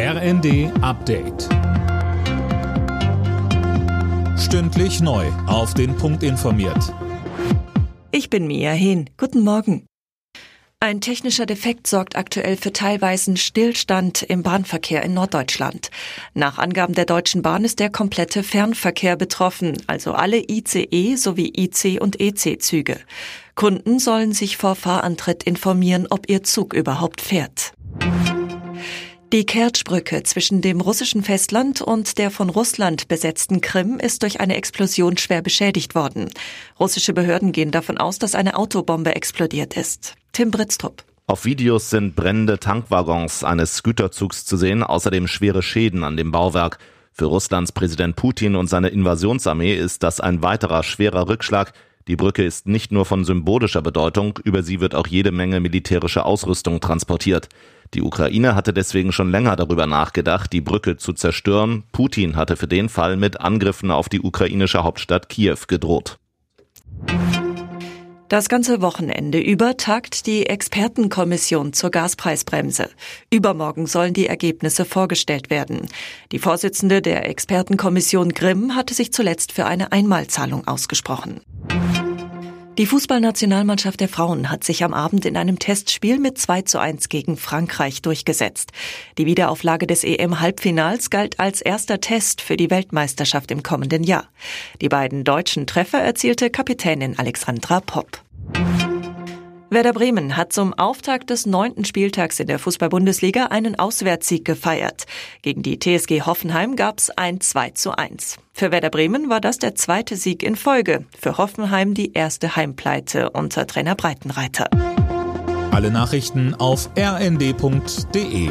RND Update. Stündlich neu. Auf den Punkt informiert. Ich bin Mia Hehn. Guten Morgen. Ein technischer Defekt sorgt aktuell für teilweisen Stillstand im Bahnverkehr in Norddeutschland. Nach Angaben der Deutschen Bahn ist der komplette Fernverkehr betroffen, also alle ICE sowie IC und EC-Züge. Kunden sollen sich vor Fahrantritt informieren, ob ihr Zug überhaupt fährt. Die Kertschbrücke zwischen dem russischen Festland und der von Russland besetzten Krim ist durch eine Explosion schwer beschädigt worden. Russische Behörden gehen davon aus, dass eine Autobombe explodiert ist. Tim Britztrup. Auf Videos sind brennende Tankwaggons eines Güterzugs zu sehen, außerdem schwere Schäden an dem Bauwerk. Für Russlands Präsident Putin und seine Invasionsarmee ist das ein weiterer schwerer Rückschlag. Die Brücke ist nicht nur von symbolischer Bedeutung, über sie wird auch jede Menge militärische Ausrüstung transportiert. Die Ukraine hatte deswegen schon länger darüber nachgedacht, die Brücke zu zerstören. Putin hatte für den Fall mit Angriffen auf die ukrainische Hauptstadt Kiew gedroht. Das ganze Wochenende über tagt die Expertenkommission zur Gaspreisbremse. Übermorgen sollen die Ergebnisse vorgestellt werden. Die Vorsitzende der Expertenkommission Grimm hatte sich zuletzt für eine Einmalzahlung ausgesprochen. Die Fußballnationalmannschaft der Frauen hat sich am Abend in einem Testspiel mit 2 zu 1 gegen Frankreich durchgesetzt. Die Wiederauflage des EM-Halbfinals galt als erster Test für die Weltmeisterschaft im kommenden Jahr. Die beiden deutschen Treffer erzielte Kapitänin Alexandra Popp. Werder Bremen hat zum Auftakt des neunten Spieltags in der Fußball-Bundesliga einen Auswärtssieg gefeiert. Gegen die TSG Hoffenheim gab's ein 2 zu 1. Für Werder Bremen war das der zweite Sieg in Folge. Für Hoffenheim die erste Heimpleite unter Trainer Breitenreiter. Alle Nachrichten auf rnd.de